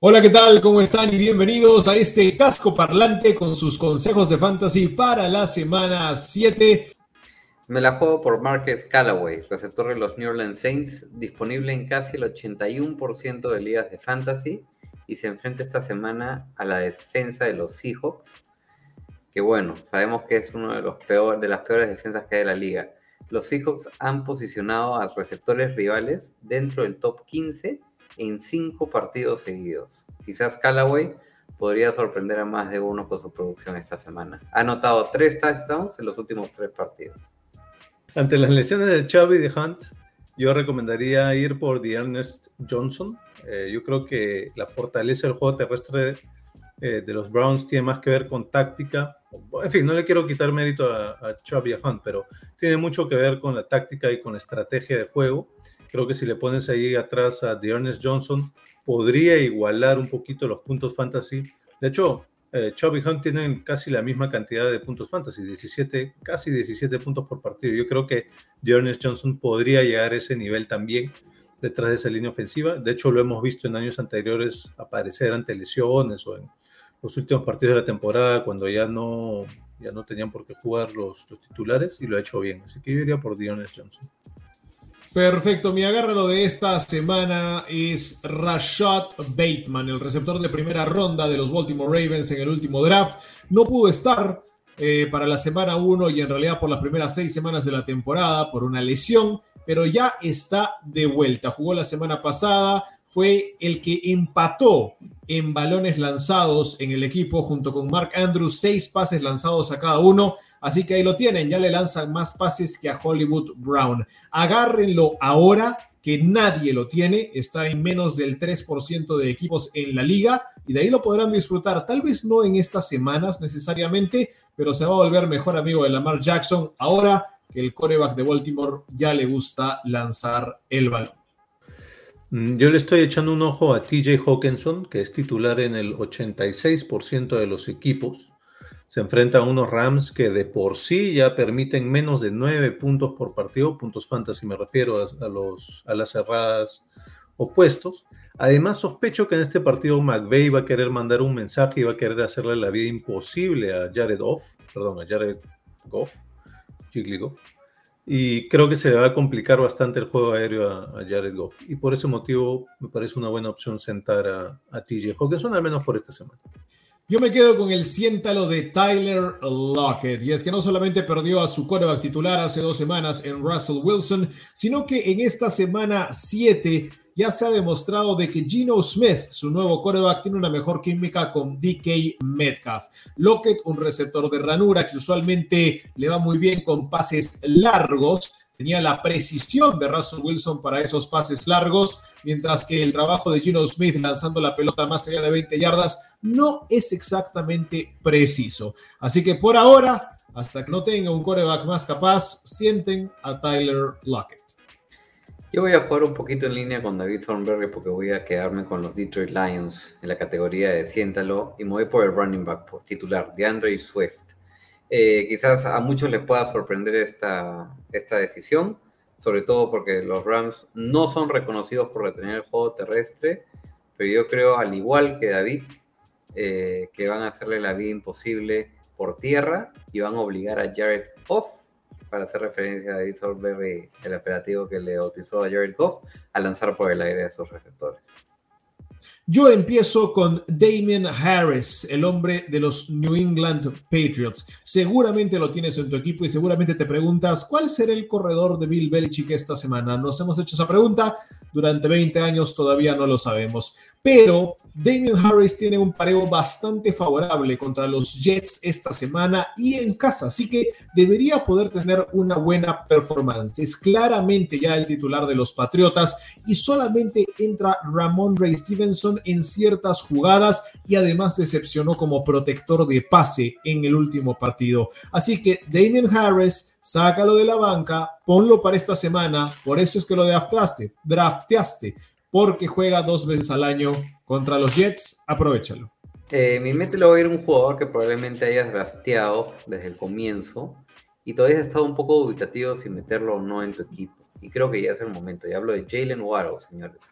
Hola, ¿qué tal? ¿Cómo están? Y bienvenidos a este casco parlante con sus consejos de fantasy para la semana 7. Me la juego por Marcus Callaway, receptor de los New Orleans Saints, disponible en casi el 81% de ligas de fantasy y se enfrenta esta semana a la defensa de los Seahawks, que bueno, sabemos que es uno de, los de las peores defensas que hay de la liga. Los Seahawks han posicionado a receptores rivales dentro del top 15 en cinco partidos seguidos. Quizás Callaway podría sorprender a más de uno con su producción esta semana. Ha anotado tres touchdowns en los últimos tres partidos. Ante las lesiones de Chubb y de Hunt, yo recomendaría ir por The Ernest Johnson. Eh, yo creo que la fortaleza del juego terrestre eh, de los Browns tiene más que ver con táctica. En fin, no le quiero quitar mérito a, a Chubb y a Hunt, pero tiene mucho que ver con la táctica y con la estrategia de juego. Creo que si le pones ahí atrás a The Ernest Johnson, podría igualar un poquito los puntos fantasy. De hecho, eh, Chubb y Hunt tienen casi la misma cantidad de puntos fantasy, 17, casi 17 puntos por partido. Yo creo que Ernest Johnson podría llegar a ese nivel también detrás de esa línea ofensiva. De hecho, lo hemos visto en años anteriores aparecer ante lesiones o en los últimos partidos de la temporada cuando ya no, ya no tenían por qué jugar los, los titulares y lo ha hecho bien. Así que yo iría por Ernest Johnson. Perfecto, mi agárralo de esta semana es Rashad Bateman, el receptor de primera ronda de los Baltimore Ravens en el último draft. No pudo estar eh, para la semana 1 y en realidad por las primeras seis semanas de la temporada por una lesión, pero ya está de vuelta. Jugó la semana pasada, fue el que empató en balones lanzados en el equipo junto con Mark Andrews, seis pases lanzados a cada uno. Así que ahí lo tienen, ya le lanzan más pases que a Hollywood Brown. Agárrenlo ahora que nadie lo tiene, está en menos del 3% de equipos en la liga y de ahí lo podrán disfrutar, tal vez no en estas semanas necesariamente, pero se va a volver mejor amigo de Lamar Jackson ahora que el coreback de Baltimore ya le gusta lanzar el balón. Mm, Yo le estoy echando un ojo a TJ Hawkinson, que es titular en el 86% de los equipos. Se enfrenta a unos Rams que de por sí ya permiten menos de 9 puntos por partido, puntos fantasy me refiero a, los, a las cerradas opuestos. Además, sospecho que en este partido McVeigh va a querer mandar un mensaje y va a querer hacerle la vida imposible a Jared Goff, perdón, a Jared Goff, Jiggly Goff. Y creo que se le va a complicar bastante el juego aéreo a, a, Jared Goff. Y por ese motivo me parece una buena opción sentar a, a TJ Hawkinson, al menos por esta semana. Yo me quedo con el siéntalo de Tyler Lockett. Y es que no solamente perdió a su coreback titular hace dos semanas en Russell Wilson, sino que en esta semana 7 ya se ha demostrado de que Geno Smith, su nuevo coreback, tiene una mejor química con DK Metcalf. Lockett, un receptor de ranura que usualmente le va muy bien con pases largos, tenía la precisión de Russell Wilson para esos pases largos, mientras que el trabajo de Gino Smith lanzando la pelota más allá de 20 yardas no es exactamente preciso. Así que por ahora, hasta que no tenga un coreback más capaz, sienten a Tyler Lockett. Yo voy a jugar un poquito en línea con David Thornberry porque voy a quedarme con los Detroit Lions en la categoría de siéntalo y me voy por el running back por titular, DeAndre Swift. Eh, quizás a muchos les pueda sorprender esta, esta decisión, sobre todo porque los Rams no son reconocidos por retener el juego terrestre, pero yo creo, al igual que David, eh, que van a hacerle la vida imposible por tierra y van a obligar a Jared Goff, para hacer referencia a David Solberry, el operativo que le bautizó a Jared Goff, a lanzar por el aire a esos receptores. Yo empiezo con Damien Harris, el hombre de los New England Patriots. Seguramente lo tienes en tu equipo y seguramente te preguntas cuál será el corredor de Bill Belichick esta semana. Nos hemos hecho esa pregunta durante 20 años, todavía no lo sabemos. Pero Damien Harris tiene un pareo bastante favorable contra los Jets esta semana y en casa, así que debería poder tener una buena performance. Es claramente ya el titular de los Patriotas y solamente entra Ramon Ray Stevenson en ciertas jugadas y además decepcionó como protector de pase en el último partido. Así que Damien Harris, sácalo de la banca, ponlo para esta semana, por eso es que lo draftaste, drafteaste, porque juega dos veces al año contra los Jets, aprovechalo. Eh, mi mente lo va a ir un jugador que probablemente hayas drafteado desde el comienzo y todavía has estado un poco dubitativo si meterlo o no en tu equipo. Y creo que ya es el momento. Y hablo de Jalen Waddle, señores.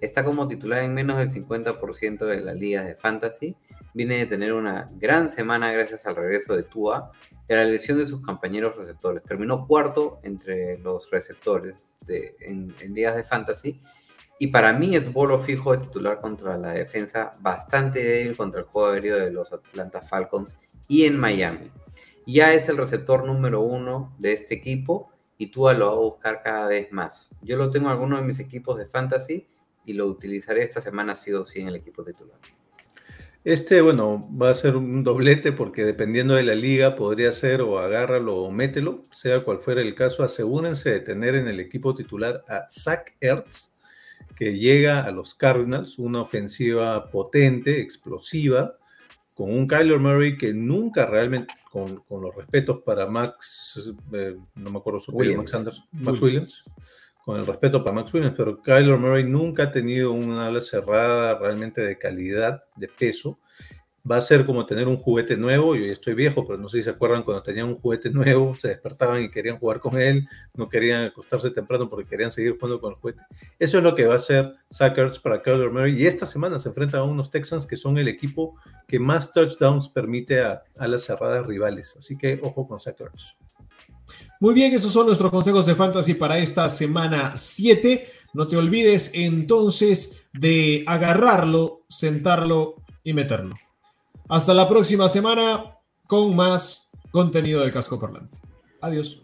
Está como titular en menos del 50% de las ligas de fantasy. Viene de tener una gran semana gracias al regreso de Tua y a la lesión de sus compañeros receptores. Terminó cuarto entre los receptores de, en, en ligas de fantasy. Y para mí es bolo fijo de titular contra la defensa bastante débil contra el juego aéreo de los Atlanta Falcons y en Miami. Ya es el receptor número uno de este equipo y Tua lo va a buscar cada vez más. Yo lo tengo en algunos de mis equipos de fantasy y lo utilizaré esta semana sí o sí en el equipo titular. Este, bueno, va a ser un doblete porque dependiendo de la liga podría ser o agárralo o mételo, sea cual fuera el caso, asegúrense de tener en el equipo titular a Zach Ertz, que llega a los Cardinals, una ofensiva potente, explosiva, con un Kyler Murray que nunca realmente, con, con los respetos para Max, eh, no me acuerdo su apellido, Max Anders, Max Williams. con el respeto para Max Williams, pero Kyler Murray nunca ha tenido una ala cerrada realmente de calidad, de peso. Va a ser como tener un juguete nuevo. Yo ya estoy viejo, pero no sé si se acuerdan cuando tenían un juguete nuevo, se despertaban y querían jugar con él, no querían acostarse temprano porque querían seguir jugando con el juguete. Eso es lo que va a hacer Sackers para Kyler Murray. Y esta semana se enfrenta a unos Texans que son el equipo que más touchdowns permite a, a las cerradas rivales. Así que ojo con Sackers. Muy bien, esos son nuestros consejos de fantasy para esta semana 7. No te olvides entonces de agarrarlo, sentarlo y meterlo. Hasta la próxima semana con más contenido de Casco Parlante. Adiós.